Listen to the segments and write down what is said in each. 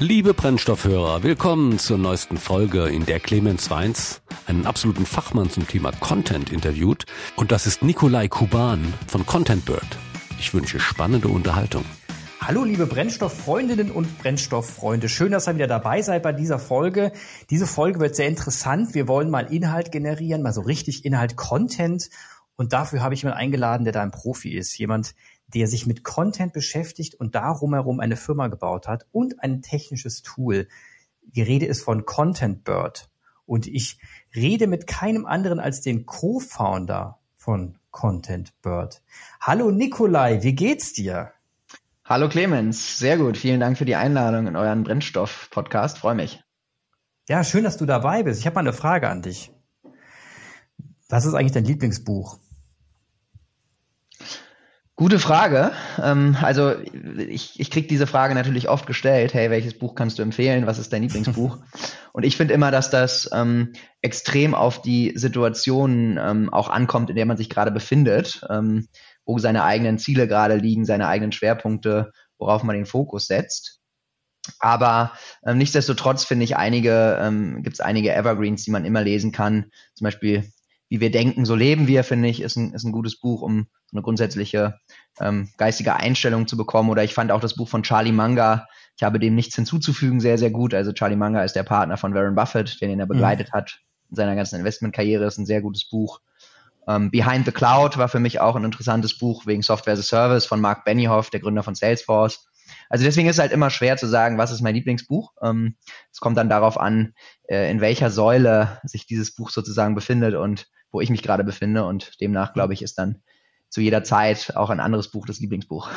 Liebe Brennstoffhörer, willkommen zur neuesten Folge, in der Clemens Weins einen absoluten Fachmann zum Thema Content interviewt. Und das ist Nikolai Kuban von Content Bird. Ich wünsche spannende Unterhaltung. Hallo liebe Brennstofffreundinnen und Brennstofffreunde. Schön, dass ihr wieder dabei seid bei dieser Folge. Diese Folge wird sehr interessant. Wir wollen mal Inhalt generieren, mal so richtig Inhalt, Content. Und dafür habe ich jemanden eingeladen, der da ein Profi ist. Jemand, der sich mit Content beschäftigt und darum herum eine Firma gebaut hat und ein technisches Tool. Die Rede ist von Content Bird. Und ich rede mit keinem anderen als den Co-Founder von Content Bird. Hallo Nikolai, wie geht's dir? Hallo Clemens, sehr gut. Vielen Dank für die Einladung in euren Brennstoff-Podcast. Freue mich. Ja, schön, dass du dabei bist. Ich habe mal eine Frage an dich. Was ist eigentlich dein Lieblingsbuch? Gute Frage. Ähm, also ich, ich kriege diese Frage natürlich oft gestellt. Hey, welches Buch kannst du empfehlen? Was ist dein Lieblingsbuch? Und ich finde immer, dass das ähm, extrem auf die Situation ähm, auch ankommt, in der man sich gerade befindet, ähm, wo seine eigenen Ziele gerade liegen, seine eigenen Schwerpunkte, worauf man den Fokus setzt. Aber ähm, nichtsdestotrotz finde ich einige, ähm, gibt es einige Evergreens, die man immer lesen kann. Zum Beispiel wie wir denken, so leben wir, finde ich, ist ein, ist ein gutes Buch, um eine grundsätzliche ähm, geistige Einstellung zu bekommen. Oder ich fand auch das Buch von Charlie Munger, ich habe dem nichts hinzuzufügen, sehr, sehr gut. Also Charlie Munger ist der Partner von Warren Buffett, den er mhm. begleitet mhm. hat in seiner ganzen Investmentkarriere, ist ein sehr gutes Buch. Ähm, Behind the Cloud war für mich auch ein interessantes Buch wegen Software as a Service von Mark Benioff, der Gründer von Salesforce. Also deswegen ist es halt immer schwer zu sagen, was ist mein Lieblingsbuch. Ähm, es kommt dann darauf an, äh, in welcher Säule sich dieses Buch sozusagen befindet und wo ich mich gerade befinde. Und demnach, glaube ich, ist dann zu jeder Zeit auch ein anderes Buch das Lieblingsbuch.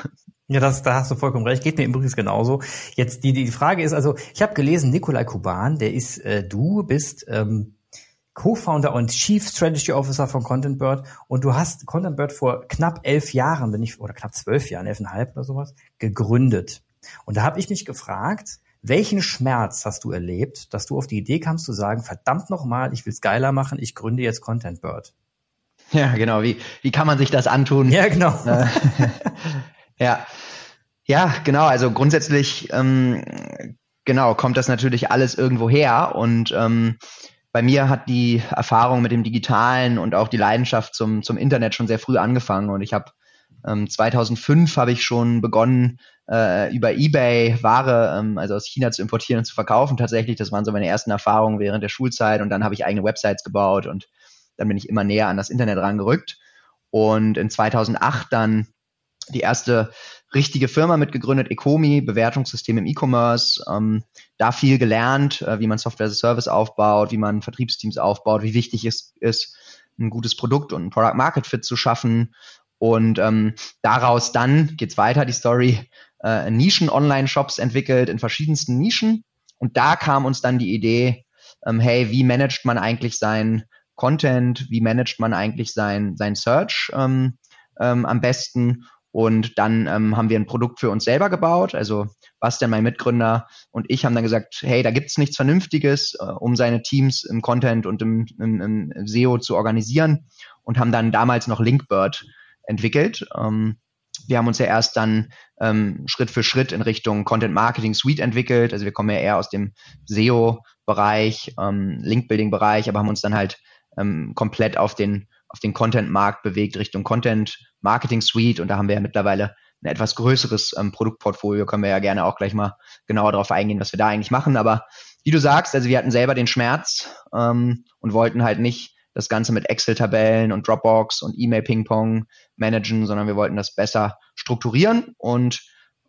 Ja, das, da hast du vollkommen recht. Geht mir übrigens genauso. Jetzt die, die Frage ist also, ich habe gelesen, Nikolai Kuban, der ist, äh, du bist ähm, Co-Founder und Chief Strategy Officer von Content Bird und du hast Content Bird vor knapp elf Jahren, wenn ich, oder knapp zwölf Jahren, elfeinhalb oder sowas, gegründet. Und da habe ich mich gefragt, welchen Schmerz hast du erlebt, dass du auf die Idee kamst zu sagen, verdammt nochmal, ich will's geiler machen, ich gründe jetzt Content Bird? Ja, genau. Wie, wie kann man sich das antun? Ja, genau. Äh, ja. Ja, genau. Also grundsätzlich, ähm, genau, kommt das natürlich alles irgendwo her und ähm, bei mir hat die Erfahrung mit dem Digitalen und auch die Leidenschaft zum, zum Internet schon sehr früh angefangen und ich habe ähm, 2005 habe ich schon begonnen, äh, über eBay Ware, ähm, also aus China zu importieren und zu verkaufen. Tatsächlich, das waren so meine ersten Erfahrungen während der Schulzeit und dann habe ich eigene Websites gebaut und dann bin ich immer näher an das Internet rangerückt. Und in 2008 dann die erste richtige Firma mitgegründet, Ecomi, Bewertungssystem im E-Commerce. Ähm, da viel gelernt, äh, wie man Software as a Service aufbaut, wie man Vertriebsteams aufbaut, wie wichtig es ist, ein gutes Produkt und ein Product Market Fit zu schaffen. Und ähm, daraus dann geht's weiter, die Story, äh, Nischen-Online-Shops entwickelt in verschiedensten Nischen. Und da kam uns dann die Idee, ähm, hey, wie managt man eigentlich sein Content, wie managt man eigentlich sein, sein Search ähm, ähm, am besten? Und dann ähm, haben wir ein Produkt für uns selber gebaut. Also Bastian, mein Mitgründer und ich haben dann gesagt, hey, da gibt's nichts Vernünftiges, äh, um seine Teams im Content und im, im, im SEO zu organisieren und haben dann damals noch Linkbird entwickelt. Ähm, wir haben uns ja erst dann ähm, Schritt für Schritt in Richtung Content Marketing Suite entwickelt. Also wir kommen ja eher aus dem SEO-Bereich, ähm, Link-Building-Bereich, aber haben uns dann halt ähm, komplett auf den, auf den Content-Markt bewegt, Richtung Content Marketing Suite. Und da haben wir ja mittlerweile ein etwas größeres ähm, Produktportfolio. Können wir ja gerne auch gleich mal genauer darauf eingehen, was wir da eigentlich machen. Aber wie du sagst, also wir hatten selber den Schmerz ähm, und wollten halt nicht das Ganze mit Excel-Tabellen und Dropbox und E-Mail-Ping-Pong managen, sondern wir wollten das besser strukturieren und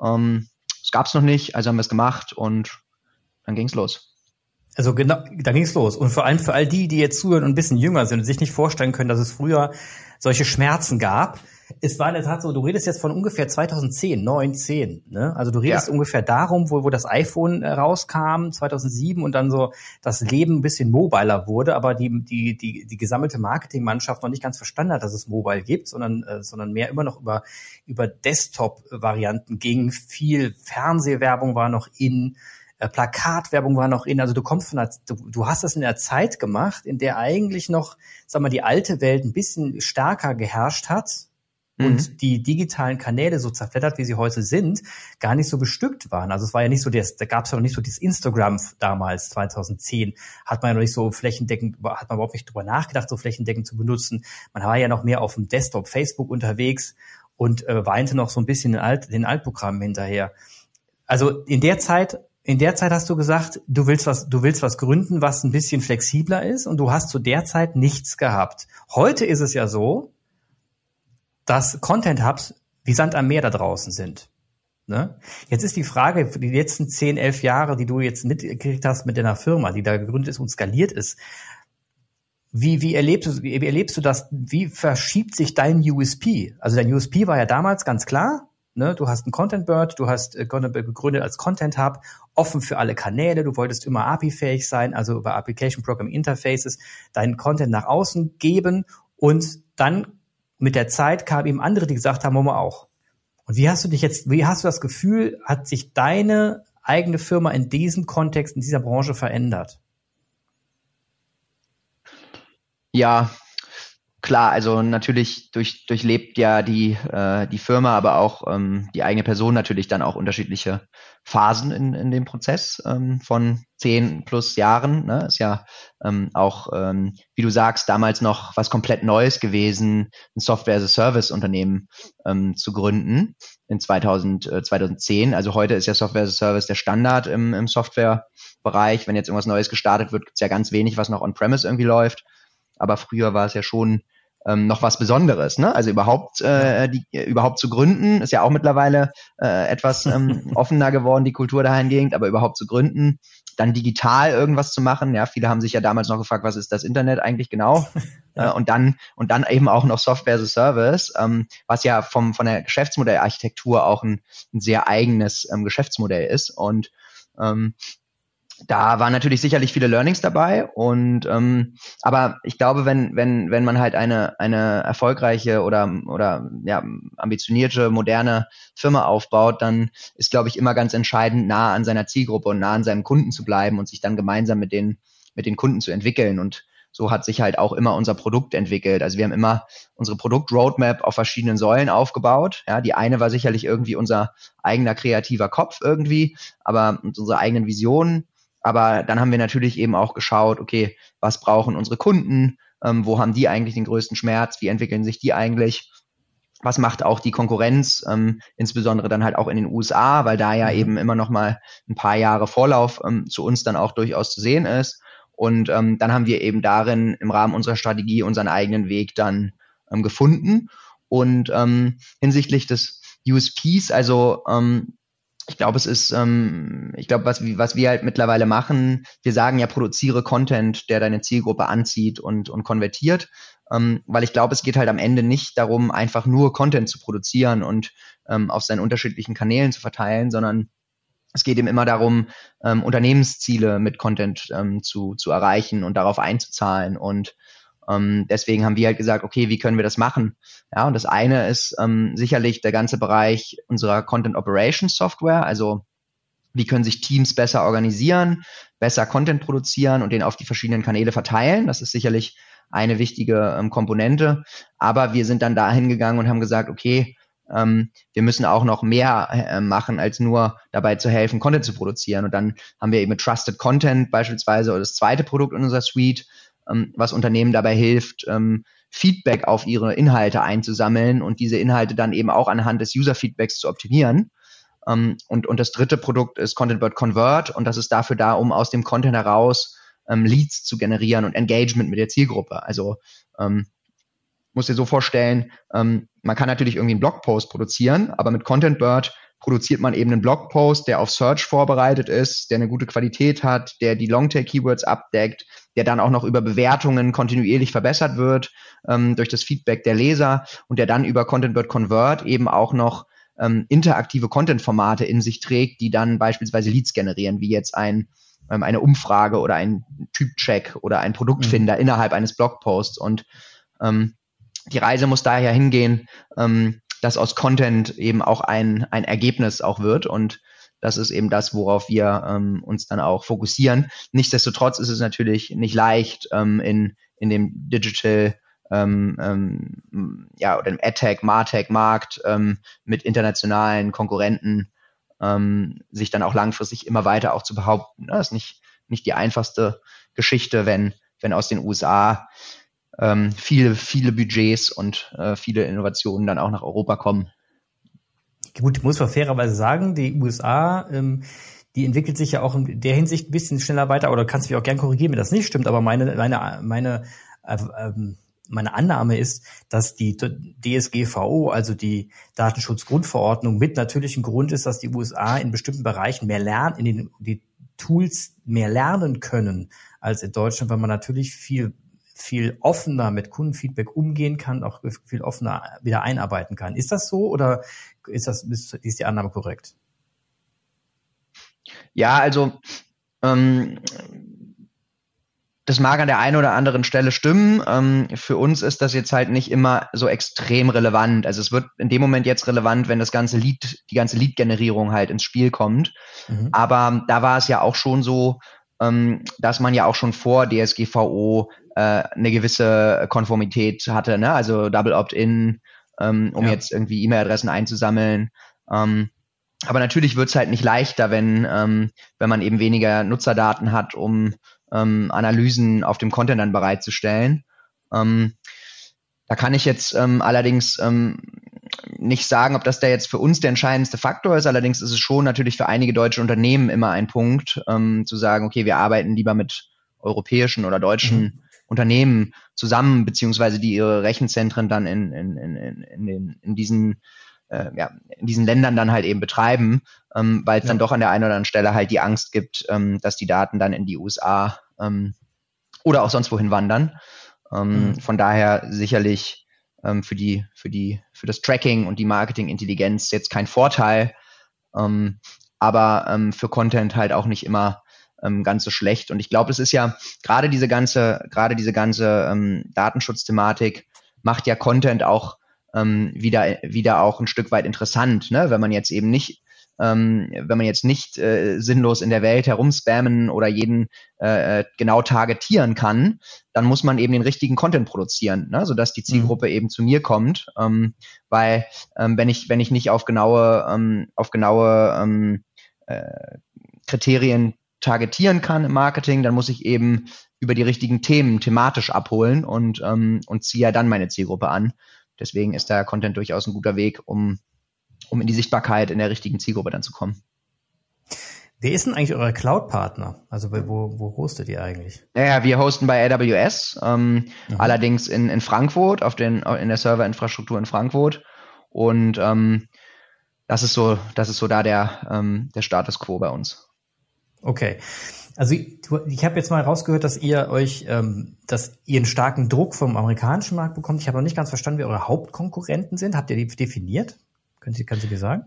ähm, es gab es noch nicht, also haben wir es gemacht und dann ging es los. Also genau, da ging es los. Und vor allem für all die, die jetzt zuhören und ein bisschen jünger sind und sich nicht vorstellen können, dass es früher solche Schmerzen gab, es war in der Tat so, du redest jetzt von ungefähr 2010, 9, 10. Ne? Also du redest ja. ungefähr darum, wo, wo das iPhone äh, rauskam, 2007 und dann so das Leben ein bisschen mobiler wurde, aber die, die, die, die gesammelte Marketingmannschaft noch nicht ganz verstanden hat, dass es Mobile gibt, sondern, äh, sondern mehr immer noch über, über Desktop-Varianten ging. Viel Fernsehwerbung war noch in, äh, Plakatwerbung war noch in. Also du kommst von der, du, du hast das in der Zeit gemacht, in der eigentlich noch, sag mal, die alte Welt ein bisschen stärker geherrscht hat mhm. und die digitalen Kanäle so zerfleddert, wie sie heute sind, gar nicht so bestückt waren. Also es war ja nicht so, das, da gab es ja noch nicht so dieses Instagram damals, 2010, hat man ja noch nicht so flächendeckend, hat man überhaupt nicht drüber nachgedacht, so flächendeckend zu benutzen. Man war ja noch mehr auf dem Desktop, Facebook unterwegs und äh, weinte noch so ein bisschen den, Alt, den Altprogrammen hinterher. Also in der Zeit in der Zeit hast du gesagt, du willst was, du willst was gründen, was ein bisschen flexibler ist und du hast zu der Zeit nichts gehabt. Heute ist es ja so, dass Content Hubs wie Sand am Meer da draußen sind. Ne? Jetzt ist die Frage, die letzten 10, 11 Jahre, die du jetzt mitgekriegt hast mit deiner Firma, die da gegründet ist und skaliert ist, wie, wie, erlebst du, wie erlebst du das? Wie verschiebt sich dein USP? Also dein USP war ja damals ganz klar, Ne, du hast ein Content Bird, du hast äh, gegründet als Content Hub, offen für alle Kanäle, du wolltest immer API-fähig sein, also über Application Program Interfaces deinen Content nach außen geben und dann mit der Zeit kamen eben andere, die gesagt haben, wir auch. Und wie hast du dich jetzt, wie hast du das Gefühl, hat sich deine eigene Firma in diesem Kontext, in dieser Branche verändert? Ja, klar, also natürlich durch, durchlebt ja die, äh, die Firma, aber auch ähm, die eigene Person natürlich dann auch unterschiedliche Phasen in, in dem Prozess ähm, von zehn plus Jahren. Ne? Ist ja ähm, auch, ähm, wie du sagst, damals noch was komplett Neues gewesen, ein Software-as-a-Service-Unternehmen ähm, zu gründen in 2000, äh, 2010. Also heute ist ja Software-as-a-Service der Standard im, im Software-Bereich. Wenn jetzt irgendwas Neues gestartet wird, gibt's ja ganz wenig, was noch on-premise irgendwie läuft aber früher war es ja schon ähm, noch was Besonderes. Ne? Also überhaupt, äh, die, überhaupt zu gründen, ist ja auch mittlerweile äh, etwas ähm, offener geworden, die Kultur dahingehend, aber überhaupt zu gründen, dann digital irgendwas zu machen. Ja, viele haben sich ja damals noch gefragt, was ist das Internet eigentlich genau? ja. äh, und dann und dann eben auch noch Software as a Service, ähm, was ja vom von der Geschäftsmodellarchitektur auch ein, ein sehr eigenes ähm, Geschäftsmodell ist. Und ähm, da waren natürlich sicherlich viele Learnings dabei und ähm, aber ich glaube, wenn wenn wenn man halt eine eine erfolgreiche oder oder ja ambitionierte moderne Firma aufbaut, dann ist glaube ich immer ganz entscheidend nah an seiner Zielgruppe und nah an seinem Kunden zu bleiben und sich dann gemeinsam mit den mit den Kunden zu entwickeln und so hat sich halt auch immer unser Produkt entwickelt. Also wir haben immer unsere Produktroadmap auf verschiedenen Säulen aufgebaut. Ja, die eine war sicherlich irgendwie unser eigener kreativer Kopf irgendwie, aber unsere eigenen Visionen aber dann haben wir natürlich eben auch geschaut, okay, was brauchen unsere Kunden? Ähm, wo haben die eigentlich den größten Schmerz? Wie entwickeln sich die eigentlich? Was macht auch die Konkurrenz, ähm, insbesondere dann halt auch in den USA, weil da ja mhm. eben immer noch mal ein paar Jahre Vorlauf ähm, zu uns dann auch durchaus zu sehen ist. Und ähm, dann haben wir eben darin im Rahmen unserer Strategie unseren eigenen Weg dann ähm, gefunden. Und ähm, hinsichtlich des USPs, also ähm, ich glaube, es ist, ähm, ich glaube, was, was wir halt mittlerweile machen, wir sagen ja, produziere Content, der deine Zielgruppe anzieht und, und konvertiert, ähm, weil ich glaube, es geht halt am Ende nicht darum, einfach nur Content zu produzieren und ähm, auf seinen unterschiedlichen Kanälen zu verteilen, sondern es geht eben immer darum, ähm, Unternehmensziele mit Content ähm, zu, zu erreichen und darauf einzuzahlen. Und ähm, deswegen haben wir halt gesagt, okay, wie können wir das machen? Ja, und das eine ist ähm, sicherlich der ganze Bereich unserer Content Operations Software, also wie können sich Teams besser organisieren, besser Content produzieren und den auf die verschiedenen Kanäle verteilen. Das ist sicherlich eine wichtige ähm, Komponente. Aber wir sind dann dahin gegangen und haben gesagt, okay, ähm, wir müssen auch noch mehr äh, machen, als nur dabei zu helfen, Content zu produzieren. Und dann haben wir eben Trusted Content beispielsweise oder das zweite Produkt in unserer Suite, was Unternehmen dabei hilft, ähm, Feedback auf ihre Inhalte einzusammeln und diese Inhalte dann eben auch anhand des User-Feedbacks zu optimieren. Ähm, und, und das dritte Produkt ist ContentBird Convert und das ist dafür da, um aus dem Content heraus ähm, Leads zu generieren und Engagement mit der Zielgruppe. Also ähm, muss dir so vorstellen, ähm, man kann natürlich irgendwie einen Blogpost produzieren, aber mit ContentBird produziert man eben einen Blogpost, der auf Search vorbereitet ist, der eine gute Qualität hat, der die Longtail-Keywords abdeckt, der dann auch noch über Bewertungen kontinuierlich verbessert wird ähm, durch das Feedback der Leser und der dann über ContentBird Convert eben auch noch ähm, interaktive Content-Formate in sich trägt, die dann beispielsweise Leads generieren, wie jetzt ein ähm, eine Umfrage oder ein Typcheck oder ein Produktfinder mhm. innerhalb eines Blogposts und ähm, die Reise muss daher hingehen, ähm, dass aus Content eben auch ein, ein Ergebnis auch wird und das ist eben das, worauf wir ähm, uns dann auch fokussieren. Nichtsdestotrotz ist es natürlich nicht leicht, ähm, in, in dem Digital ähm, ähm, ja, oder im AdTech, MarTech-Markt ähm, mit internationalen Konkurrenten ähm, sich dann auch langfristig immer weiter auch zu behaupten. Das ist nicht, nicht die einfachste Geschichte, wenn, wenn aus den USA ähm, viele, viele Budgets und äh, viele Innovationen dann auch nach Europa kommen. Gut, muss man fairerweise sagen, die USA, ähm, die entwickelt sich ja auch in der Hinsicht ein bisschen schneller weiter, oder kannst du mich auch gern korrigieren, wenn das nicht stimmt, aber meine, meine, meine, äh, ähm, meine Annahme ist, dass die DSGVO, also die Datenschutzgrundverordnung, mit natürlichem Grund ist, dass die USA in bestimmten Bereichen mehr lernen, in den die Tools mehr lernen können als in Deutschland, weil man natürlich viel viel offener mit Kundenfeedback umgehen kann, auch viel offener wieder einarbeiten kann. Ist das so oder ist das ist, die Annahme korrekt? Ja, also ähm, das mag an der einen oder anderen Stelle stimmen. Ähm, für uns ist das jetzt halt nicht immer so extrem relevant. Also es wird in dem Moment jetzt relevant, wenn das ganze Lead, die ganze Lead-Generierung halt ins Spiel kommt. Mhm. Aber da war es ja auch schon so, ähm, dass man ja auch schon vor DSGVO äh, eine gewisse Konformität hatte, ne? Also Double Opt-in, ähm, um ja. jetzt irgendwie E-Mail-Adressen einzusammeln. Ähm, aber natürlich wird es halt nicht leichter, wenn, ähm, wenn man eben weniger Nutzerdaten hat, um ähm, Analysen auf dem Content dann bereitzustellen. Ähm, da kann ich jetzt ähm, allerdings ähm, nicht sagen, ob das da jetzt für uns der entscheidendste Faktor ist. Allerdings ist es schon natürlich für einige deutsche Unternehmen immer ein Punkt, ähm, zu sagen, okay, wir arbeiten lieber mit europäischen oder deutschen mhm. Unternehmen zusammen, beziehungsweise die ihre Rechenzentren dann in, in, in, in, den, in diesen äh, ja, in diesen Ländern dann halt eben betreiben, ähm, weil es ja. dann doch an der einen oder anderen Stelle halt die Angst gibt, ähm, dass die Daten dann in die USA ähm, oder auch sonst wohin wandern. Ähm, mhm. Von daher sicherlich ähm, für die, für die, für das Tracking und die Marketingintelligenz jetzt kein Vorteil, ähm, aber ähm, für Content halt auch nicht immer ähm, ganz so schlecht. Und ich glaube, es ist ja gerade diese ganze, gerade diese ganze ähm, Datenschutzthematik macht ja Content auch ähm, wieder, wieder auch ein Stück weit interessant, ne? wenn man jetzt eben nicht ähm, wenn man jetzt nicht äh, sinnlos in der Welt herumspammen oder jeden äh, äh, genau targetieren kann, dann muss man eben den richtigen Content produzieren, ne? sodass die Zielgruppe mhm. eben zu mir kommt. Ähm, weil ähm, wenn ich wenn ich nicht auf genaue ähm, auf genaue ähm, äh, Kriterien targetieren kann im Marketing, dann muss ich eben über die richtigen Themen thematisch abholen und ähm, und ziehe ja dann meine Zielgruppe an. Deswegen ist der Content durchaus ein guter Weg, um, um in die Sichtbarkeit in der richtigen Zielgruppe dann zu kommen. Wer ist denn eigentlich euer Cloud-Partner? Also wo, wo hostet ihr eigentlich? Ja, wir hosten bei AWS, ähm, mhm. allerdings in, in Frankfurt, auf den, in der Serverinfrastruktur in Frankfurt. Und ähm, das ist so, das ist so da der, ähm, der Status quo bei uns. Okay. Also ich habe jetzt mal rausgehört, dass ihr euch, ähm, dass ihr einen starken Druck vom amerikanischen Markt bekommt. Ich habe noch nicht ganz verstanden, wer eure Hauptkonkurrenten sind. Habt ihr die definiert? Können Sie, können Sie dir sagen?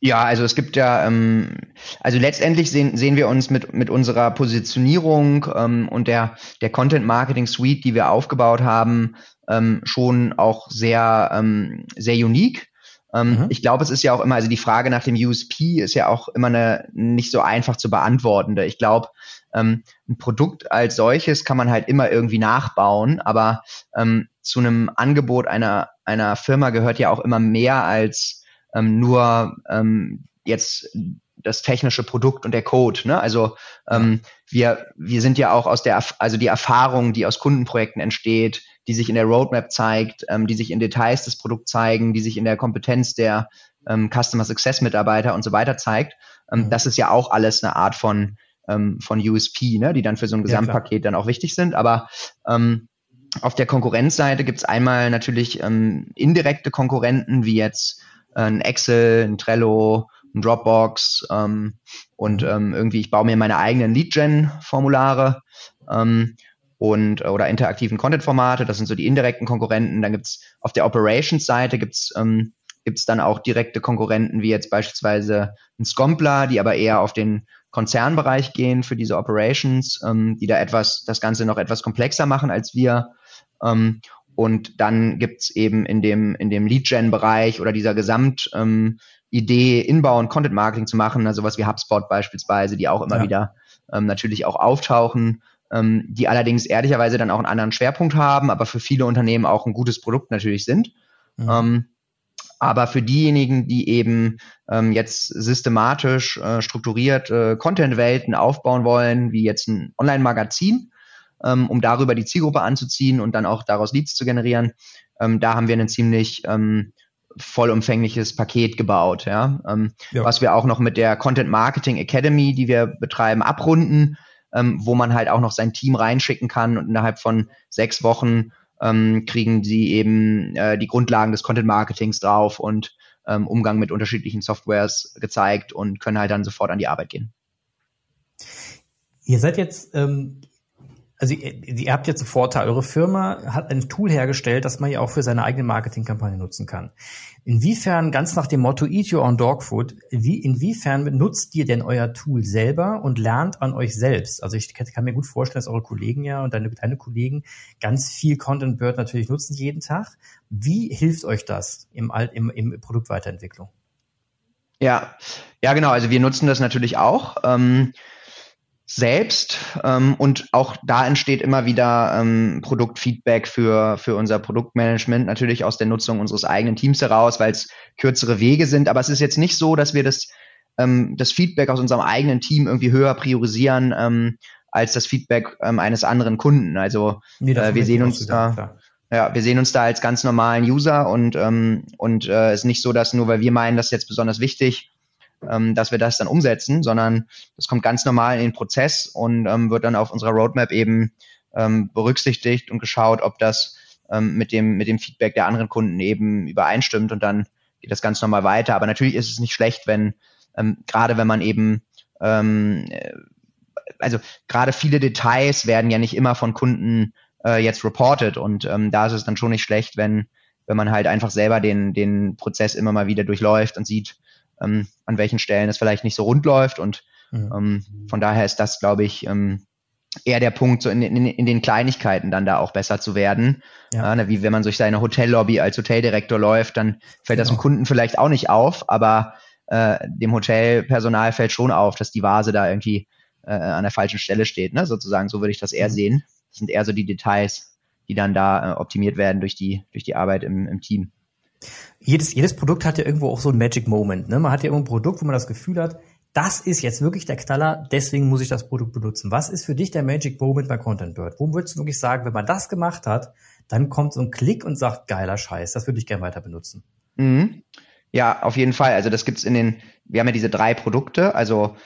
Ja, also es gibt ja, ähm, also letztendlich sehen, sehen wir uns mit, mit unserer Positionierung ähm, und der, der Content Marketing Suite, die wir aufgebaut haben, ähm, schon auch sehr, ähm, sehr unique. Ähm, mhm. Ich glaube, es ist ja auch immer, also die Frage nach dem USP ist ja auch immer eine nicht so einfach zu beantwortende. Ich glaube, ähm, ein Produkt als solches kann man halt immer irgendwie nachbauen, aber ähm, zu einem Angebot einer, einer Firma gehört ja auch immer mehr als ähm, nur ähm, jetzt das technische Produkt und der Code. Ne? Also ähm, wir, wir sind ja auch aus der, also die Erfahrung, die aus Kundenprojekten entsteht, die sich in der Roadmap zeigt, ähm, die sich in Details des Produkts zeigen, die sich in der Kompetenz der ähm, Customer Success Mitarbeiter und so weiter zeigt. Ähm. Das ist ja auch alles eine Art von, ähm, von USP, ne? die dann für so ein Gesamtpaket ja, dann auch wichtig sind. Aber ähm, auf der Konkurrenzseite gibt es einmal natürlich ähm, indirekte Konkurrenten, wie jetzt äh, ein Excel, ein Trello, ein Dropbox ähm, und ähm, irgendwie ich baue mir meine eigenen Lead-Gen-Formulare. Ähm, und äh, oder interaktiven Content-Formate, das sind so die indirekten Konkurrenten. Dann gibt's auf der Operations-Seite gibt's ähm, gibt's dann auch direkte Konkurrenten, wie jetzt beispielsweise ein Scompler, die aber eher auf den Konzernbereich gehen für diese Operations, ähm, die da etwas, das Ganze noch etwas komplexer machen als wir. Ähm, und dann gibt's eben in dem, in dem Lead-Gen-Bereich oder dieser Gesamt, ähm, Idee, Inbound Content Marketing zu machen, also was wie HubSpot beispielsweise, die auch immer ja. wieder ähm, natürlich auch auftauchen, ähm, die allerdings ehrlicherweise dann auch einen anderen Schwerpunkt haben, aber für viele Unternehmen auch ein gutes Produkt natürlich sind. Mhm. Ähm, aber für diejenigen, die eben ähm, jetzt systematisch äh, strukturiert äh, Content-Welten aufbauen wollen, wie jetzt ein Online-Magazin, ähm, um darüber die Zielgruppe anzuziehen und dann auch daraus Leads zu generieren, ähm, da haben wir ein ziemlich ähm, vollumfängliches Paket gebaut, ja? Ähm, ja. was wir auch noch mit der Content Marketing Academy, die wir betreiben, abrunden, ähm, wo man halt auch noch sein Team reinschicken kann und innerhalb von sechs Wochen ähm, kriegen sie eben äh, die Grundlagen des Content Marketings drauf und Umgang mit unterschiedlichen Softwares gezeigt und können halt dann sofort an die Arbeit gehen. Ihr seid jetzt ähm, also ihr, habt jetzt einen Vorteil. Eure Firma hat ein Tool hergestellt, das man ja auch für seine eigene Marketingkampagne nutzen kann. Inwiefern, ganz nach dem Motto Eat Your Own Dog Food, wie, inwiefern nutzt ihr denn euer Tool selber und lernt an euch selbst? Also ich kann mir gut vorstellen, dass eure Kollegen ja und deine, deine Kollegen ganz viel Content Bird natürlich nutzen jeden Tag. Wie hilft euch das im, im, im Produktweiterentwicklung? Ja, ja, genau. Also wir nutzen das natürlich auch. Ähm, selbst ähm, und auch da entsteht immer wieder ähm, Produktfeedback für, für unser Produktmanagement, natürlich aus der Nutzung unseres eigenen Teams heraus, weil es kürzere Wege sind. Aber es ist jetzt nicht so, dass wir das, ähm, das Feedback aus unserem eigenen Team irgendwie höher priorisieren ähm, als das Feedback ähm, eines anderen Kunden. Also nee, äh, wir sehen uns da. Klar. Ja, wir sehen uns da als ganz normalen User und ähm, und äh, ist nicht so, dass nur weil wir meinen, das ist jetzt besonders wichtig, ähm, dass wir das dann umsetzen, sondern das kommt ganz normal in den Prozess und ähm, wird dann auf unserer Roadmap eben ähm, berücksichtigt und geschaut, ob das ähm, mit dem mit dem Feedback der anderen Kunden eben übereinstimmt und dann geht das ganz normal weiter. Aber natürlich ist es nicht schlecht, wenn ähm, gerade wenn man eben ähm, äh, also gerade viele Details werden ja nicht immer von Kunden äh, jetzt reported und ähm, da ist es dann schon nicht schlecht, wenn wenn man halt einfach selber den den Prozess immer mal wieder durchläuft und sieht, ähm, an welchen Stellen es vielleicht nicht so rund läuft. Und mhm. ähm, von daher ist das, glaube ich, ähm, eher der Punkt, so in, in, in den Kleinigkeiten dann da auch besser zu werden. Ja. Ja, wie wenn man durch seine Hotellobby als Hoteldirektor läuft, dann fällt genau. das dem Kunden vielleicht auch nicht auf, aber äh, dem Hotelpersonal fällt schon auf, dass die Vase da irgendwie äh, an der falschen Stelle steht, ne? sozusagen. So würde ich das eher mhm. sehen. Das sind eher so die Details, die dann da äh, optimiert werden durch die, durch die Arbeit im, im Team jedes, jedes Produkt hat ja irgendwo auch so ein Magic Moment. Ne? Man hat ja irgendwo ein Produkt, wo man das Gefühl hat, das ist jetzt wirklich der Knaller, deswegen muss ich das Produkt benutzen. Was ist für dich der Magic Moment bei Content Bird? Wo würdest du wirklich sagen, wenn man das gemacht hat, dann kommt so ein Klick und sagt, geiler Scheiß, das würde ich gerne weiter benutzen? Mhm. Ja, auf jeden Fall. Also das gibt's in den, wir haben ja diese drei Produkte, also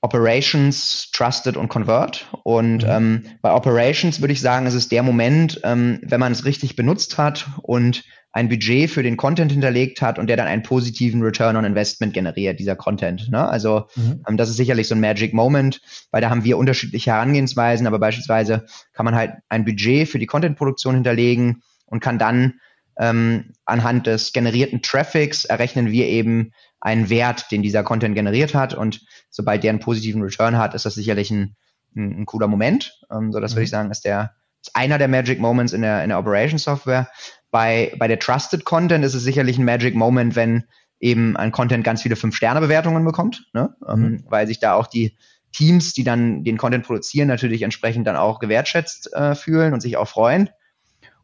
Operations, Trusted und Convert. Und mhm. ähm, bei Operations würde ich sagen, ist es der Moment, ähm, wenn man es richtig benutzt hat und ein Budget für den Content hinterlegt hat und der dann einen positiven Return on Investment generiert, dieser Content. Ne? Also mhm. ähm, das ist sicherlich so ein Magic Moment, weil da haben wir unterschiedliche Herangehensweisen, aber beispielsweise kann man halt ein Budget für die Content-Produktion hinterlegen und kann dann ähm, anhand des generierten Traffics errechnen wir eben einen Wert, den dieser Content generiert hat und sobald der einen positiven Return hat, ist das sicherlich ein, ein, ein cooler Moment. Ähm, so das mhm. würde ich sagen, ist der ist einer der Magic Moments in der, in der Operation Software. Bei, bei der Trusted Content ist es sicherlich ein Magic Moment, wenn eben ein Content ganz viele Fünf-Sterne-Bewertungen bekommt, ne? Ähm, mhm. Weil sich da auch die Teams, die dann den Content produzieren, natürlich entsprechend dann auch gewertschätzt äh, fühlen und sich auch freuen.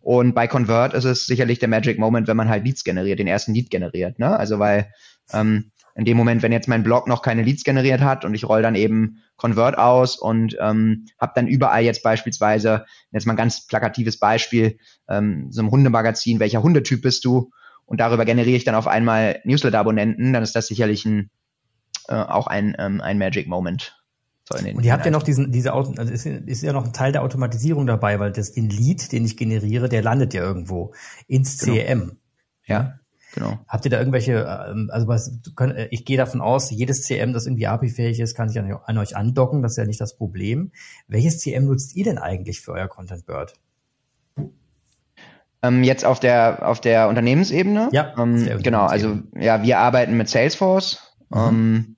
Und bei Convert ist es sicherlich der Magic Moment, wenn man halt Leads generiert, den ersten Lead generiert. Ne? Also weil ähm, in dem Moment, wenn jetzt mein Blog noch keine Leads generiert hat und ich roll dann eben Convert aus und ähm, habe dann überall jetzt beispielsweise, jetzt mal ein ganz plakatives Beispiel, ähm, so ein Hundemagazin, welcher Hundetyp bist du? Und darüber generiere ich dann auf einmal Newsletter-Abonnenten, dann ist das sicherlich ein, äh, auch ein, ähm, ein Magic Moment. So und ihr habt ja noch diesen, diese Auto, also ist, ist ja noch ein Teil der Automatisierung dabei, weil das den Lead, den ich generiere, der landet ja irgendwo ins genau. CRM. Ja. Genau. Habt ihr da irgendwelche, ähm, also was, äh, ich gehe davon aus, jedes CM, das irgendwie API-fähig ist, kann sich an, an, euch andocken, das ist ja nicht das Problem. Welches CM nutzt ihr denn eigentlich für euer Content Bird? Ähm, jetzt auf der auf der Unternehmensebene? Ja. Ähm, genau, also ja, wir arbeiten mit Salesforce. Mhm. Ähm,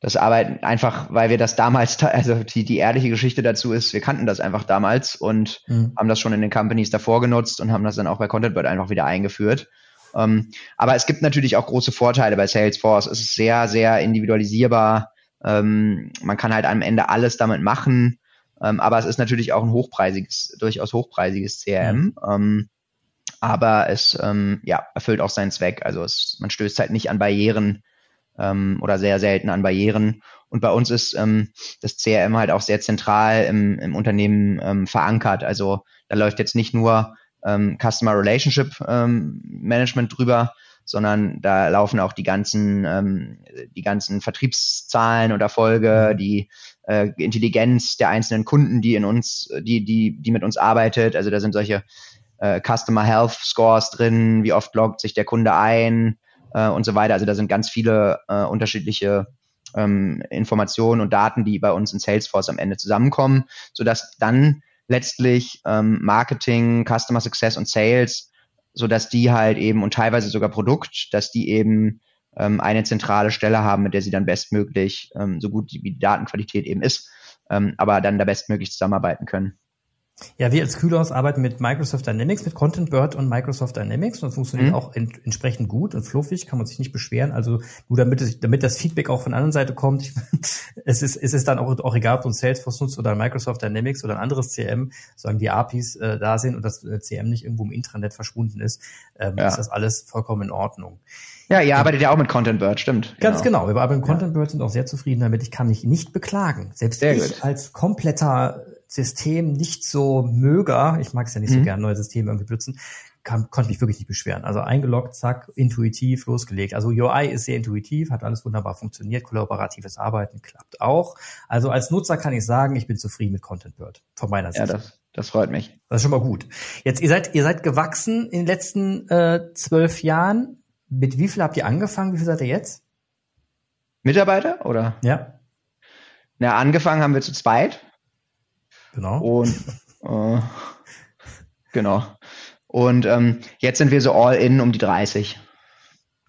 das arbeiten einfach, weil wir das damals, also die, die ehrliche Geschichte dazu ist, wir kannten das einfach damals und mhm. haben das schon in den Companies davor genutzt und haben das dann auch bei Content Bird einfach wieder eingeführt. Ähm, aber es gibt natürlich auch große Vorteile bei Salesforce. Es ist sehr, sehr individualisierbar. Ähm, man kann halt am Ende alles damit machen. Ähm, aber es ist natürlich auch ein hochpreisiges, durchaus hochpreisiges CRM. Mhm. Ähm, aber es ähm, ja, erfüllt auch seinen Zweck. Also es, man stößt halt nicht an Barrieren ähm, oder sehr selten an Barrieren. Und bei uns ist ähm, das CRM halt auch sehr zentral im, im Unternehmen ähm, verankert. Also da läuft jetzt nicht nur ähm, Customer Relationship ähm, Management drüber, sondern da laufen auch die ganzen, ähm, die ganzen Vertriebszahlen und Erfolge, mhm. die äh, Intelligenz der einzelnen Kunden, die in uns, die, die, die mit uns arbeitet. Also da sind solche äh, Customer Health Scores drin, wie oft loggt sich der Kunde ein äh, und so weiter. Also da sind ganz viele äh, unterschiedliche ähm, Informationen und Daten, die bei uns in Salesforce am Ende zusammenkommen, sodass dann letztlich ähm, Marketing, Customer Success und Sales, so dass die halt eben und teilweise sogar Produkt, dass die eben ähm, eine zentrale Stelle haben, mit der sie dann bestmöglich, ähm, so gut wie die Datenqualität eben ist, ähm, aber dann da bestmöglich zusammenarbeiten können. Ja, wir als Kühlhaus arbeiten mit Microsoft Dynamics, mit Content Bird und Microsoft Dynamics und das funktioniert mhm. auch ent entsprechend gut und fluffig, kann man sich nicht beschweren. Also nur damit, es, damit das Feedback auch von der anderen Seite kommt, ich, es, ist, es ist dann auch, auch egal, ob du ein Salesforce nutzt oder Microsoft Dynamics oder ein anderes CM, solange die APIs äh, da sind und das äh, CM nicht irgendwo im Intranet verschwunden ist, ähm, ja. ist das alles vollkommen in Ordnung. Ja, ihr arbeitet ja auch mit Content Bird, stimmt. Ganz genau. genau. Wir arbeiten mit Content Bird, sind auch sehr zufrieden damit. Ich kann mich nicht beklagen. Selbst sehr ich gut. als kompletter System nicht so möger, ich mag es ja nicht mhm. so gerne, neue Systeme irgendwie benutzen, kann, konnte mich wirklich nicht beschweren. Also eingeloggt, zack, intuitiv losgelegt. Also UI ist sehr intuitiv, hat alles wunderbar funktioniert, kollaboratives Arbeiten klappt auch. Also als Nutzer kann ich sagen, ich bin zufrieden mit Content Bird, von meiner Seite. Ja, das, das freut mich. Das ist schon mal gut. Jetzt, ihr seid, ihr seid gewachsen in den letzten äh, zwölf Jahren. Mit wie viel habt ihr angefangen? Wie viel seid ihr jetzt? Mitarbeiter oder? Ja. Na, angefangen haben wir zu zweit. Genau. Und äh, genau. Und ähm, jetzt sind wir so all in um die 30.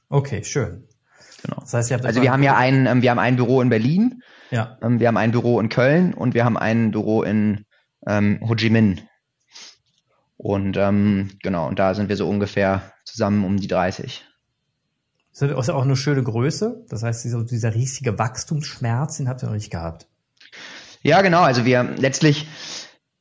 Okay, schön. Genau. Das heißt, also wir haben ja ein, ähm, wir haben ein Büro in Berlin. Ja. Ähm, wir haben ein Büro in Köln und wir haben ein Büro in ähm, Ho Chi Minh. Und ähm, genau, und da sind wir so ungefähr zusammen um die 30. Das ist ja auch eine schöne Größe. Das heißt, dieser, dieser riesige Wachstumsschmerz, den habt ihr noch nicht gehabt. Ja, genau. Also wir letztlich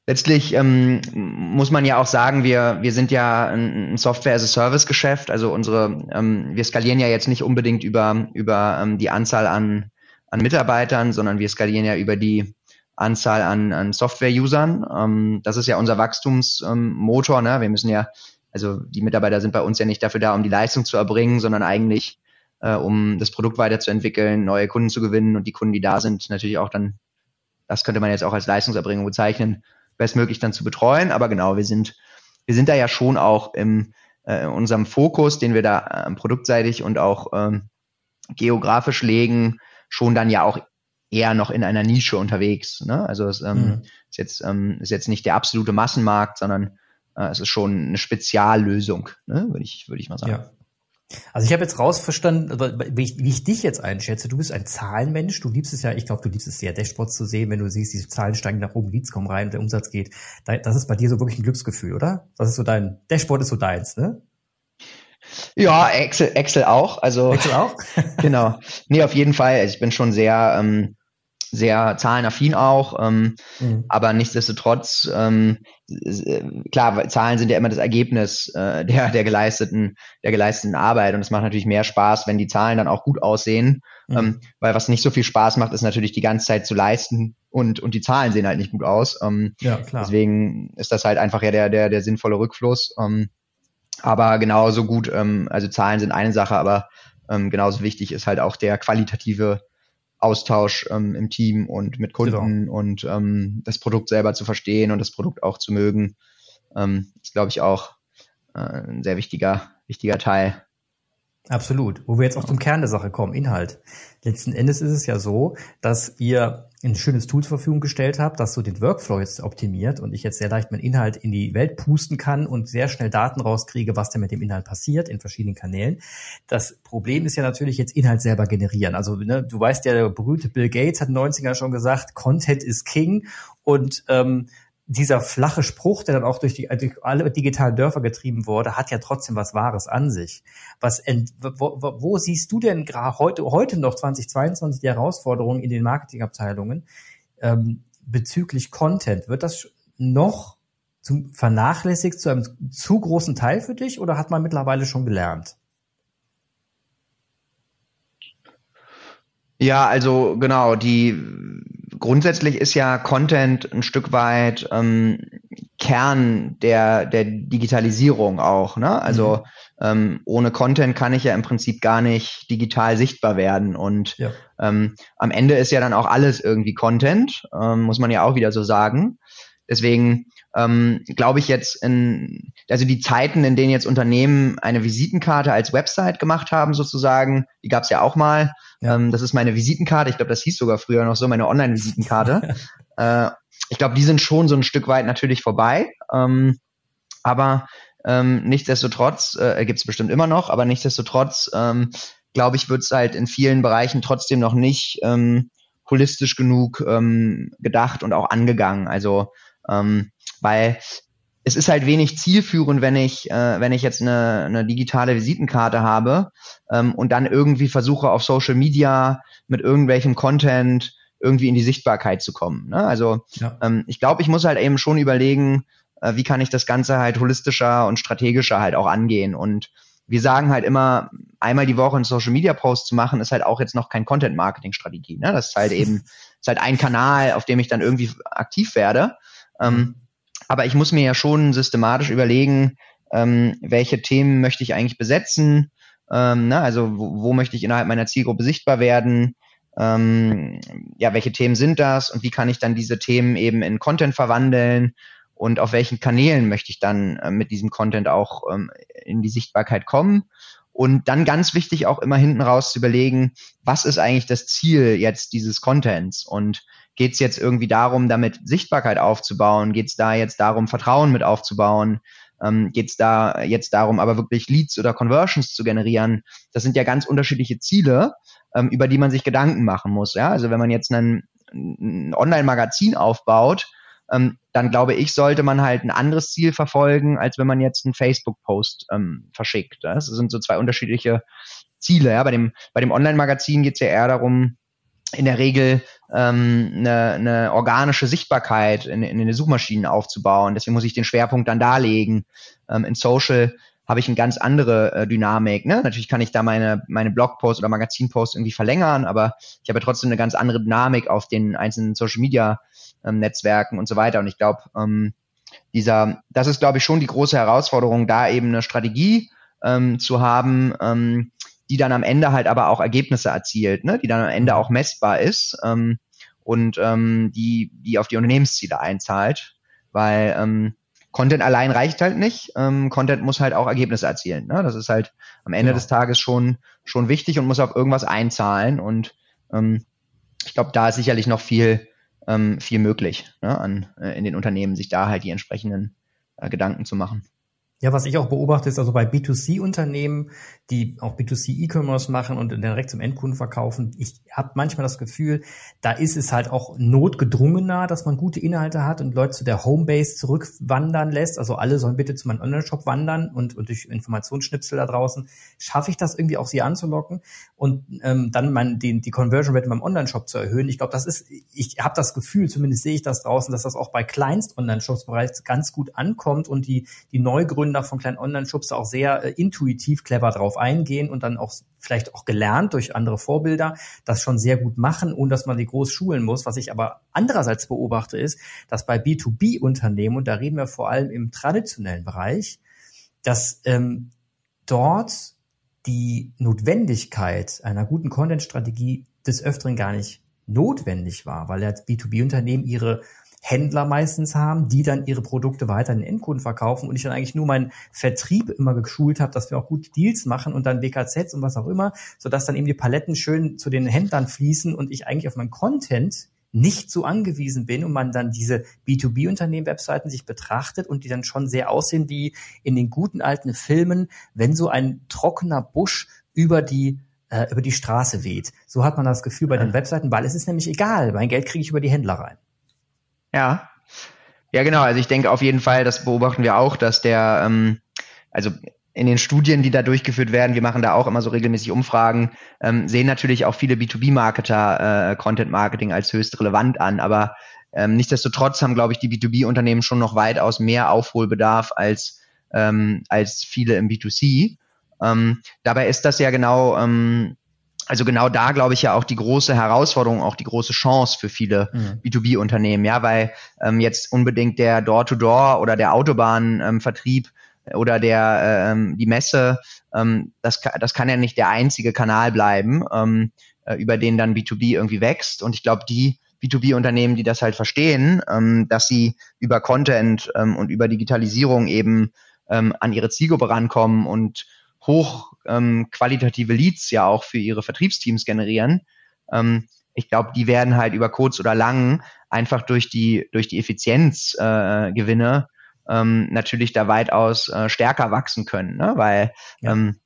Letztlich ähm, muss man ja auch sagen, wir, wir sind ja ein Software-as-a-Service-Geschäft. Also unsere, ähm, wir skalieren ja jetzt nicht unbedingt über, über ähm, die Anzahl an, an Mitarbeitern, sondern wir skalieren ja über die Anzahl an, an Software-Usern. Ähm, das ist ja unser Wachstumsmotor. Ähm, ne? Wir müssen ja, also die Mitarbeiter sind bei uns ja nicht dafür da, um die Leistung zu erbringen, sondern eigentlich äh, um das Produkt weiterzuentwickeln, neue Kunden zu gewinnen und die Kunden, die da sind, natürlich auch dann das könnte man jetzt auch als Leistungserbringung bezeichnen, bestmöglich dann zu betreuen. Aber genau, wir sind, wir sind da ja schon auch im, äh, in unserem Fokus, den wir da äh, produktseitig und auch ähm, geografisch legen, schon dann ja auch eher noch in einer Nische unterwegs. Ne? Also es ähm, mhm. ist, jetzt, ähm, ist jetzt nicht der absolute Massenmarkt, sondern äh, es ist schon eine Speziallösung, ne? würde ich, würde ich mal sagen. Ja. Also ich habe jetzt rausverstanden, wie ich, wie ich dich jetzt einschätze, du bist ein Zahlenmensch, du liebst es ja, ich glaube, du liebst es sehr, Dashboards zu sehen, wenn du siehst, die Zahlen steigen nach oben, Leads kommen rein und der Umsatz geht. Das ist bei dir so wirklich ein Glücksgefühl, oder? Das ist so dein, Dashboard ist so deins, ne? Ja, Excel, Excel auch. Also Excel auch? genau. Nee, auf jeden Fall. Also ich bin schon sehr ähm, sehr zahlenaffin auch, ähm, mhm. aber nichtsdestotrotz, ähm, klar, Zahlen sind ja immer das Ergebnis äh, der, der geleisteten, der geleisteten Arbeit und es macht natürlich mehr Spaß, wenn die Zahlen dann auch gut aussehen, mhm. ähm, weil was nicht so viel Spaß macht, ist natürlich die ganze Zeit zu leisten und, und die Zahlen sehen halt nicht gut aus. Ähm, ja, klar. Deswegen ist das halt einfach ja der, der, der sinnvolle Rückfluss. Ähm, aber genauso gut, ähm, also Zahlen sind eine Sache, aber ähm, genauso wichtig ist halt auch der qualitative Austausch ähm, im Team und mit Kunden genau. und ähm, das Produkt selber zu verstehen und das Produkt auch zu mögen, ähm, ist, glaube ich, auch äh, ein sehr wichtiger, wichtiger Teil Absolut. Wo wir jetzt auch zum Kern der Sache kommen, Inhalt. Letzten Endes ist es ja so, dass ihr ein schönes Tool zur Verfügung gestellt habt, das so den Workflow jetzt optimiert und ich jetzt sehr leicht meinen Inhalt in die Welt pusten kann und sehr schnell Daten rauskriege, was denn mit dem Inhalt passiert in verschiedenen Kanälen. Das Problem ist ja natürlich jetzt Inhalt selber generieren. Also ne, du weißt ja, der berühmte Bill Gates hat in den 90ern schon gesagt, Content is King und ähm, dieser flache Spruch, der dann auch durch, die, durch alle digitalen Dörfer getrieben wurde, hat ja trotzdem was Wahres an sich. Was, wo, wo, wo siehst du denn gerade heute, heute noch 2022 die Herausforderungen in den Marketingabteilungen? Ähm, bezüglich Content, wird das noch zum, vernachlässigt zu einem zu großen Teil für dich oder hat man mittlerweile schon gelernt? Ja, also genau, die grundsätzlich ist ja Content ein Stück weit ähm, Kern der, der Digitalisierung auch. Ne? Also mhm. ähm, ohne Content kann ich ja im Prinzip gar nicht digital sichtbar werden. Und ja. ähm, am Ende ist ja dann auch alles irgendwie Content, ähm, muss man ja auch wieder so sagen. Deswegen ähm, glaube ich jetzt in, also die Zeiten, in denen jetzt Unternehmen eine Visitenkarte als Website gemacht haben, sozusagen, die gab es ja auch mal. Ja. Ähm, das ist meine Visitenkarte. Ich glaube, das hieß sogar früher noch so, meine Online-Visitenkarte. äh, ich glaube, die sind schon so ein Stück weit natürlich vorbei. Ähm, aber ähm, nichtsdestotrotz, äh, gibt es bestimmt immer noch, aber nichtsdestotrotz, ähm, glaube ich, wird es halt in vielen Bereichen trotzdem noch nicht ähm, holistisch genug ähm, gedacht und auch angegangen. Also ähm, weil es ist halt wenig zielführend, wenn ich, äh, wenn ich jetzt eine, eine digitale Visitenkarte habe ähm, und dann irgendwie versuche auf Social Media mit irgendwelchem Content irgendwie in die Sichtbarkeit zu kommen. Ne? Also ja. ähm, ich glaube, ich muss halt eben schon überlegen, äh, wie kann ich das Ganze halt holistischer und strategischer halt auch angehen. Und wir sagen halt immer, einmal die Woche einen Social Media Post zu machen, ist halt auch jetzt noch kein Content Marketing Strategie. Ne? Das ist halt eben, ist halt ein Kanal, auf dem ich dann irgendwie aktiv werde. Ähm, aber ich muss mir ja schon systematisch überlegen, ähm, welche Themen möchte ich eigentlich besetzen, ähm, ne? also wo, wo, möchte ich innerhalb meiner Zielgruppe sichtbar werden, ähm, ja, welche Themen sind das und wie kann ich dann diese Themen eben in Content verwandeln und auf welchen Kanälen möchte ich dann äh, mit diesem Content auch ähm, in die Sichtbarkeit kommen. Und dann ganz wichtig auch immer hinten raus zu überlegen, was ist eigentlich das Ziel jetzt dieses Contents und Geht es jetzt irgendwie darum, damit Sichtbarkeit aufzubauen? Geht es da jetzt darum, Vertrauen mit aufzubauen? Ähm, Geht es da jetzt darum, aber wirklich Leads oder Conversions zu generieren? Das sind ja ganz unterschiedliche Ziele, ähm, über die man sich Gedanken machen muss. Ja? Also wenn man jetzt einen, ein Online-Magazin aufbaut, ähm, dann glaube ich, sollte man halt ein anderes Ziel verfolgen, als wenn man jetzt einen Facebook-Post ähm, verschickt. Das sind so zwei unterschiedliche Ziele. Ja? Bei dem, bei dem Online-Magazin geht es ja eher darum, in der Regel ähm, eine, eine organische Sichtbarkeit in, in den Suchmaschinen aufzubauen. Deswegen muss ich den Schwerpunkt dann darlegen. Ähm, in Social habe ich eine ganz andere äh, Dynamik. Ne? Natürlich kann ich da meine, meine Blogposts oder Magazinposts irgendwie verlängern, aber ich habe trotzdem eine ganz andere Dynamik auf den einzelnen Social Media ähm, Netzwerken und so weiter. Und ich glaube, ähm, dieser, das ist, glaube ich, schon die große Herausforderung, da eben eine Strategie ähm, zu haben, ähm, die dann am Ende halt aber auch Ergebnisse erzielt, ne? die dann am Ende auch messbar ist ähm, und ähm, die, die auf die Unternehmensziele einzahlt, weil ähm, Content allein reicht halt nicht. Ähm, Content muss halt auch Ergebnisse erzielen. Ne? Das ist halt am Ende genau. des Tages schon, schon wichtig und muss auf irgendwas einzahlen. Und ähm, ich glaube, da ist sicherlich noch viel, ähm, viel möglich ne? An, äh, in den Unternehmen, sich da halt die entsprechenden äh, Gedanken zu machen. Ja, was ich auch beobachte, ist also bei B2C-Unternehmen, die auch B2C-E-Commerce machen und direkt zum Endkunden verkaufen. Ich habe manchmal das Gefühl, da ist es halt auch notgedrungener, dass man gute Inhalte hat und Leute zu der Homebase zurückwandern lässt. Also alle sollen bitte zu meinem Online-Shop wandern und, und durch Informationsschnipsel da draußen schaffe ich das irgendwie auch sie anzulocken und ähm, dann mein, die, die Conversion Rate in meinem Online-Shop zu erhöhen. Ich glaube, das ist, ich habe das Gefühl, zumindest sehe ich das draußen, dass das auch bei Kleinst-Online-Shops bereits ganz gut ankommt und die, die Neugründer von kleinen Online-Shops auch sehr äh, intuitiv clever drauf eingehen und dann auch vielleicht auch gelernt durch andere Vorbilder, das schon sehr gut machen, ohne dass man die groß schulen muss. Was ich aber andererseits beobachte, ist, dass bei B2B-Unternehmen, und da reden wir vor allem im traditionellen Bereich, dass ähm, dort die Notwendigkeit einer guten Content-Strategie des Öfteren gar nicht notwendig war, weil ja B2B-Unternehmen ihre Händler meistens haben, die dann ihre Produkte weiter an den Endkunden verkaufen und ich dann eigentlich nur meinen Vertrieb immer geschult habe, dass wir auch gute Deals machen und dann WKZs und was auch immer, sodass dann eben die Paletten schön zu den Händlern fließen und ich eigentlich auf meinen Content nicht so angewiesen bin und man dann diese B2B-Unternehmen-Webseiten sich betrachtet und die dann schon sehr aussehen wie in den guten alten Filmen, wenn so ein trockener Busch über die äh, über die Straße weht. So hat man das Gefühl bei den Webseiten, weil es ist nämlich egal, mein Geld kriege ich über die Händler rein. Ja. Ja, genau. Also ich denke auf jeden Fall, das beobachten wir auch, dass der, ähm, also in den Studien, die da durchgeführt werden, wir machen da auch immer so regelmäßig Umfragen, ähm, sehen natürlich auch viele B2B-Marketer äh, Content Marketing als höchst relevant an. Aber ähm, nichtsdestotrotz haben, glaube ich, die B2B-Unternehmen schon noch weitaus mehr Aufholbedarf als, ähm, als viele im B2C. Ähm, dabei ist das ja genau, ähm, also genau da glaube ich ja auch die große Herausforderung, auch die große Chance für viele mhm. B2B-Unternehmen, ja, weil ähm, jetzt unbedingt der Door-to-Door -Door oder der Autobahnvertrieb ähm, oder der ähm, die Messe, ähm, das, das kann ja nicht der einzige Kanal bleiben, ähm, äh, über den dann B2B irgendwie wächst. Und ich glaube, die B2B-Unternehmen, die das halt verstehen, ähm, dass sie über Content ähm, und über Digitalisierung eben ähm, an ihre Zielgruppe rankommen und hoch ähm, qualitative Leads ja auch für ihre Vertriebsteams generieren. Ähm, ich glaube, die werden halt über kurz oder lang einfach durch die durch die Effizienzgewinne äh, ähm, natürlich da weitaus äh, stärker wachsen können, ne? weil ja. ähm,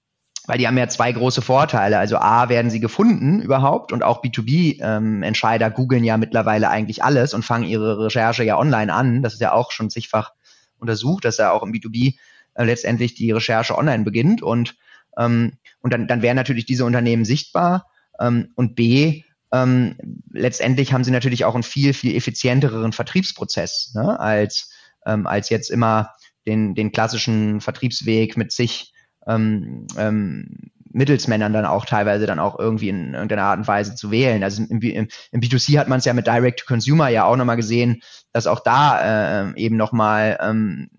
weil die haben ja zwei große Vorteile. Also A, werden sie gefunden überhaupt und auch B2B-Entscheider ähm, googeln ja mittlerweile eigentlich alles und fangen ihre Recherche ja online an. Das ist ja auch schon zigfach untersucht, dass ja auch im B2B äh, letztendlich die Recherche online beginnt und ähm, und dann, dann wären natürlich diese Unternehmen sichtbar ähm, und B, ähm, letztendlich haben sie natürlich auch einen viel, viel effizienteren Vertriebsprozess ne, als, ähm, als jetzt immer den, den klassischen Vertriebsweg mit sich ähm, ähm, Mittelsmännern dann auch teilweise dann auch irgendwie in irgendeiner Art und Weise zu wählen. Also im, im, im B2C hat man es ja mit Direct to Consumer ja auch nochmal gesehen, dass auch da äh, eben nochmal ähm,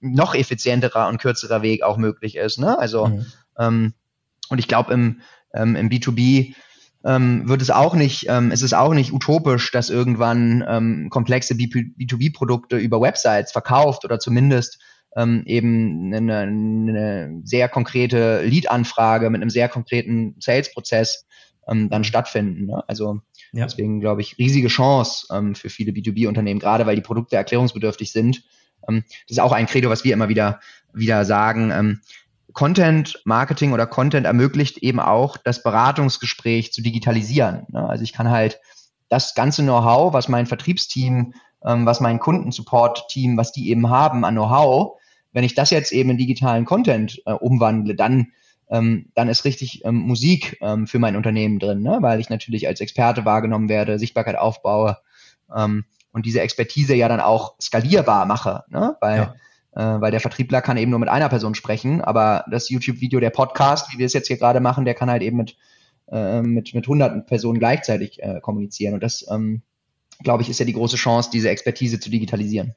noch effizienterer und kürzerer Weg auch möglich ist. Ne? Also mhm. Ähm, und ich glaube im, ähm, im B2B ähm, wird es auch nicht, ähm, es ist auch nicht utopisch, dass irgendwann ähm, komplexe B2B-Produkte über Websites verkauft oder zumindest ähm, eben eine, eine sehr konkrete Lead-Anfrage mit einem sehr konkreten Sales-Prozess ähm, dann stattfinden. Ne? Also ja. deswegen glaube ich riesige Chance ähm, für viele B2B-Unternehmen, gerade weil die Produkte erklärungsbedürftig sind ähm, das ist auch ein Credo, was wir immer wieder, wieder sagen. Ähm, Content Marketing oder Content ermöglicht eben auch das Beratungsgespräch zu digitalisieren. Ne? Also ich kann halt das ganze Know-how, was mein Vertriebsteam, ähm, was mein Kundensupport-Team, was die eben haben an Know-how, wenn ich das jetzt eben in digitalen Content äh, umwandle, dann ähm, dann ist richtig ähm, Musik für mein Unternehmen drin, ne? weil ich natürlich als Experte wahrgenommen werde, Sichtbarkeit aufbaue und diese Expertise ja dann auch skalierbar mache, ne? weil, ja. Äh, weil der Vertriebler kann eben nur mit einer Person sprechen, aber das YouTube-Video, der Podcast, wie wir es jetzt hier gerade machen, der kann halt eben mit, äh, mit, mit hunderten Personen gleichzeitig äh, kommunizieren. Und das, ähm, glaube ich, ist ja die große Chance, diese Expertise zu digitalisieren.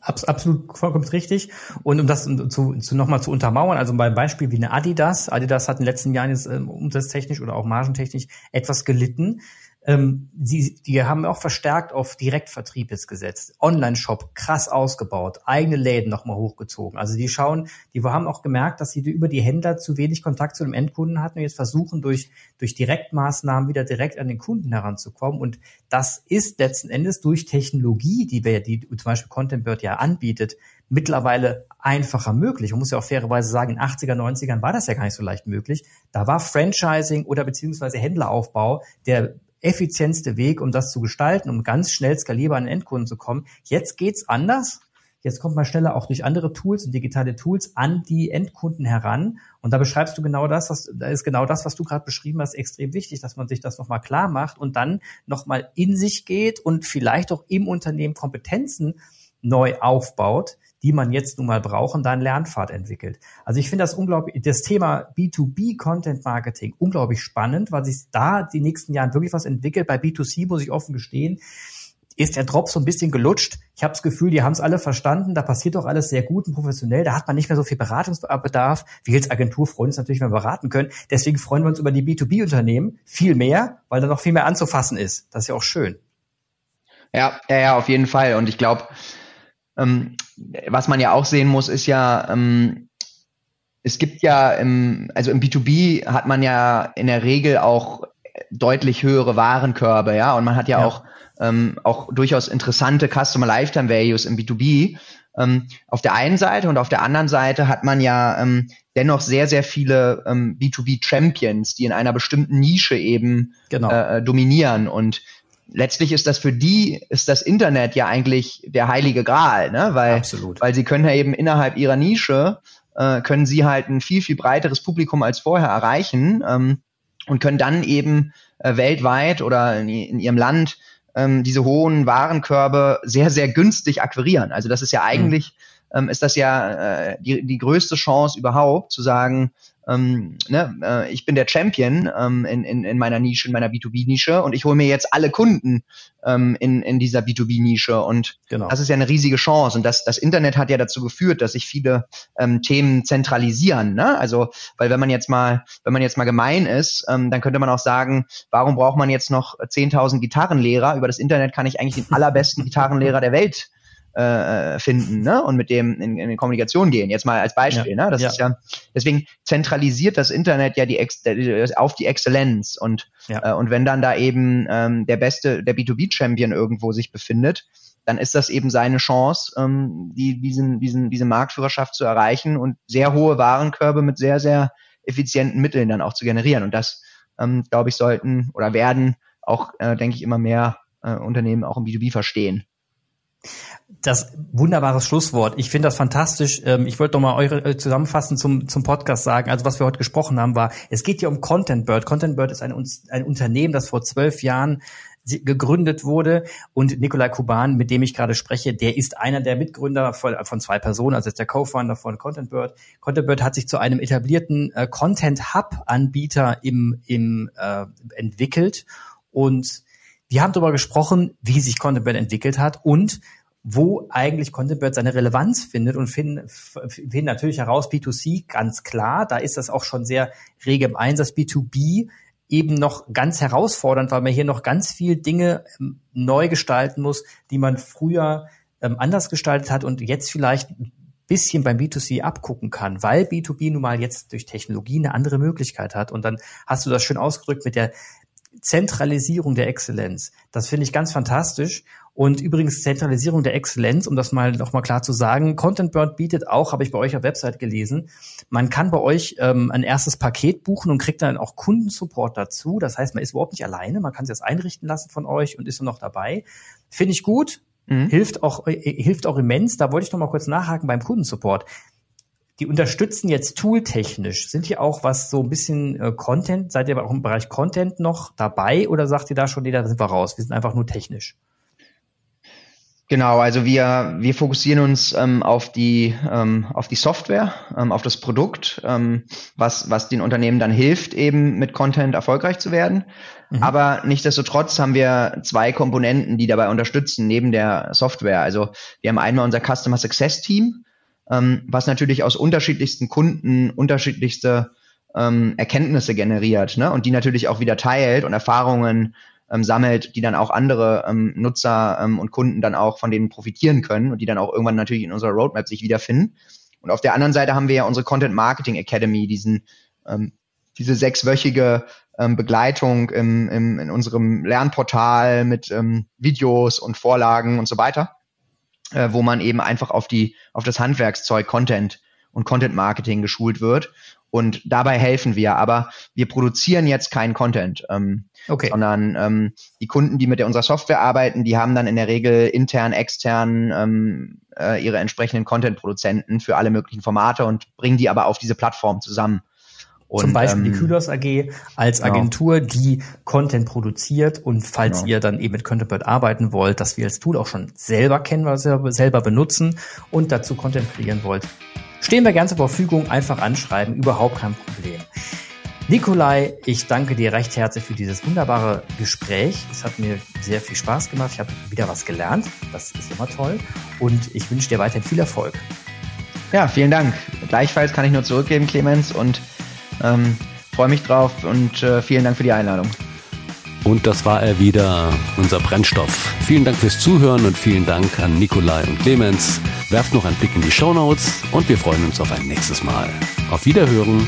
Absolut vollkommen richtig. Und um das zu, zu nochmal zu untermauern, also beim Beispiel wie eine Adidas, Adidas hat in den letzten Jahren jetzt ähm, umsatztechnisch oder auch margentechnisch etwas gelitten. Ähm, die, die haben auch verstärkt auf Direktvertrieb jetzt gesetzt. Online-Shop krass ausgebaut, eigene Läden nochmal hochgezogen. Also die schauen, die haben auch gemerkt, dass sie über die Händler zu wenig Kontakt zu dem Endkunden hatten und jetzt versuchen durch, durch Direktmaßnahmen wieder direkt an den Kunden heranzukommen. Und das ist letzten Endes durch Technologie, die wir, die zum Beispiel Content Bird ja anbietet, mittlerweile einfacher möglich. Man muss ja auch fairerweise sagen, in 80er, 90ern war das ja gar nicht so leicht möglich. Da war Franchising oder beziehungsweise Händleraufbau der effizienteste Weg, um das zu gestalten, um ganz schnell skalierbar an den Endkunden zu kommen. Jetzt geht's anders. Jetzt kommt man schneller auch durch andere Tools und digitale Tools an die Endkunden heran. Und da beschreibst du genau das, was, da ist genau das, was du gerade beschrieben hast, extrem wichtig, dass man sich das nochmal klar macht und dann nochmal in sich geht und vielleicht auch im Unternehmen Kompetenzen neu aufbaut, die man jetzt nun mal braucht und da einen Lernpfad entwickelt. Also ich finde das unglaublich, das Thema B2B Content Marketing unglaublich spannend, weil sich da die nächsten Jahren wirklich was entwickelt. Bei B2C muss ich offen gestehen, ist der Drop so ein bisschen gelutscht. Ich habe das Gefühl, die haben es alle verstanden, da passiert doch alles sehr gut und professionell, da hat man nicht mehr so viel Beratungsbedarf. Wir als Agentur freuen uns natürlich, wenn wir beraten können. Deswegen freuen wir uns über die B2B-Unternehmen viel mehr, weil da noch viel mehr anzufassen ist. Das ist ja auch schön. Ja, ja, ja, auf jeden Fall. Und ich glaube, ähm, was man ja auch sehen muss, ist ja, ähm, es gibt ja im, also im B2B hat man ja in der Regel auch deutlich höhere Warenkörbe, ja, und man hat ja, ja. auch ähm, auch durchaus interessante Customer Lifetime Values im B2B. Ähm, auf der einen Seite und auf der anderen Seite hat man ja ähm, dennoch sehr, sehr viele ähm, B2B Champions, die in einer bestimmten Nische eben genau. äh, dominieren und letztlich ist das für die, ist das Internet ja eigentlich der heilige Gral, ne? Weil, Absolut. weil sie können ja eben innerhalb ihrer Nische äh, können sie halt ein viel, viel breiteres Publikum als vorher erreichen ähm, und können dann eben äh, weltweit oder in, in ihrem Land ähm, diese hohen Warenkörbe sehr, sehr günstig akquirieren. Also das ist ja mhm. eigentlich, mhm. ähm, ist das ja äh, die, die größte Chance überhaupt, zu sagen, ähm, ne, äh, ich bin der Champion ähm, in, in, in meiner Nische, in meiner B2B-Nische und ich hole mir jetzt alle Kunden ähm, in, in dieser B2B-Nische und genau. das ist ja eine riesige Chance und das, das Internet hat ja dazu geführt, dass sich viele ähm, Themen zentralisieren. Ne? Also, weil wenn man jetzt mal, wenn man jetzt mal gemein ist, ähm, dann könnte man auch sagen, warum braucht man jetzt noch 10.000 Gitarrenlehrer? Über das Internet kann ich eigentlich den allerbesten Gitarrenlehrer der Welt äh, finden ne? und mit dem in, in Kommunikation gehen. Jetzt mal als Beispiel. Ja. Ne? Das ja. ist ja deswegen zentralisiert das Internet ja die Ex auf die Exzellenz und ja. äh, und wenn dann da eben ähm, der beste der B2B Champion irgendwo sich befindet, dann ist das eben seine Chance, ähm, die, diesen, diesen, diese Marktführerschaft zu erreichen und sehr hohe Warenkörbe mit sehr, sehr effizienten Mitteln dann auch zu generieren. Und das, ähm, glaube ich, sollten oder werden auch, äh, denke ich, immer mehr äh, Unternehmen auch im B2B verstehen. Das wunderbares Schlusswort. Ich finde das fantastisch. Ähm, ich wollte noch mal eure äh, zusammenfassen zum, zum Podcast sagen. Also was wir heute gesprochen haben, war, es geht hier um Content Bird. Content Bird ist ein, ein Unternehmen, das vor zwölf Jahren gegründet wurde. Und Nikolai Kuban, mit dem ich gerade spreche, der ist einer der Mitgründer von, von zwei Personen, also ist der Co-Founder von Content Bird. Content Bird hat sich zu einem etablierten äh, Content Hub Anbieter im, im äh, entwickelt und wir haben darüber gesprochen, wie sich Content Bird entwickelt hat und wo eigentlich Content Bird seine Relevanz findet und finden, finden natürlich heraus B2C ganz klar. Da ist das auch schon sehr rege im Einsatz. B2B eben noch ganz herausfordernd, weil man hier noch ganz viel Dinge ähm, neu gestalten muss, die man früher ähm, anders gestaltet hat und jetzt vielleicht ein bisschen beim B2C abgucken kann, weil B2B nun mal jetzt durch Technologie eine andere Möglichkeit hat. Und dann hast du das schön ausgedrückt mit der Zentralisierung der Exzellenz. Das finde ich ganz fantastisch. Und übrigens Zentralisierung der Exzellenz, um das mal noch mal klar zu sagen, Content Bird bietet auch, habe ich bei euch auf Website gelesen, man kann bei euch ähm, ein erstes Paket buchen und kriegt dann auch Kundensupport dazu. Das heißt, man ist überhaupt nicht alleine, man kann sich das einrichten lassen von euch und ist dann noch dabei. Finde ich gut, mhm. hilft auch äh, hilft auch immens. Da wollte ich noch mal kurz nachhaken beim Kundensupport die unterstützen jetzt tooltechnisch. Sind hier auch was so ein bisschen äh, Content? Seid ihr auch im Bereich Content noch dabei oder sagt ihr da schon, nee, da sind wir raus? Wir sind einfach nur technisch. Genau, also wir, wir fokussieren uns ähm, auf, die, ähm, auf die Software, ähm, auf das Produkt, ähm, was, was den Unternehmen dann hilft, eben mit Content erfolgreich zu werden. Mhm. Aber nichtsdestotrotz haben wir zwei Komponenten, die dabei unterstützen, neben der Software. Also wir haben einmal unser Customer Success Team, ähm, was natürlich aus unterschiedlichsten Kunden unterschiedlichste ähm, Erkenntnisse generiert ne? und die natürlich auch wieder teilt und Erfahrungen ähm, sammelt, die dann auch andere ähm, Nutzer ähm, und Kunden dann auch von denen profitieren können und die dann auch irgendwann natürlich in unserer Roadmap sich wiederfinden. Und auf der anderen Seite haben wir ja unsere Content Marketing Academy, diesen ähm, diese sechswöchige ähm, Begleitung im, im, in unserem Lernportal mit ähm, Videos und Vorlagen und so weiter äh, wo man eben einfach auf die, auf das Handwerkszeug Content und Content Marketing geschult wird. Und dabei helfen wir, aber wir produzieren jetzt keinen Content, ähm, okay. sondern ähm, die Kunden, die mit der, unserer Software arbeiten, die haben dann in der Regel intern, extern ähm, äh, ihre entsprechenden Content-Produzenten für alle möglichen Formate und bringen die aber auf diese Plattform zusammen. Und, Zum Beispiel ähm, die Kühlers AG als genau. Agentur, die Content produziert und falls genau. ihr dann eben mit Contentbird arbeiten wollt, das wir als Tool auch schon selber kennen, was wir selber benutzen und dazu Content kreieren wollt, stehen wir gern zur Verfügung, einfach anschreiben, überhaupt kein Problem. Nikolai, ich danke dir recht herzlich für dieses wunderbare Gespräch. Es hat mir sehr viel Spaß gemacht. Ich habe wieder was gelernt. Das ist immer toll. Und ich wünsche dir weiterhin viel Erfolg. Ja, vielen Dank. Gleichfalls kann ich nur zurückgeben, Clemens. Und ähm, Freue mich drauf und äh, vielen Dank für die Einladung. Und das war er wieder, unser Brennstoff. Vielen Dank fürs Zuhören und vielen Dank an Nikolai und Clemens. Werft noch einen Blick in die Show Notes und wir freuen uns auf ein nächstes Mal. Auf Wiederhören.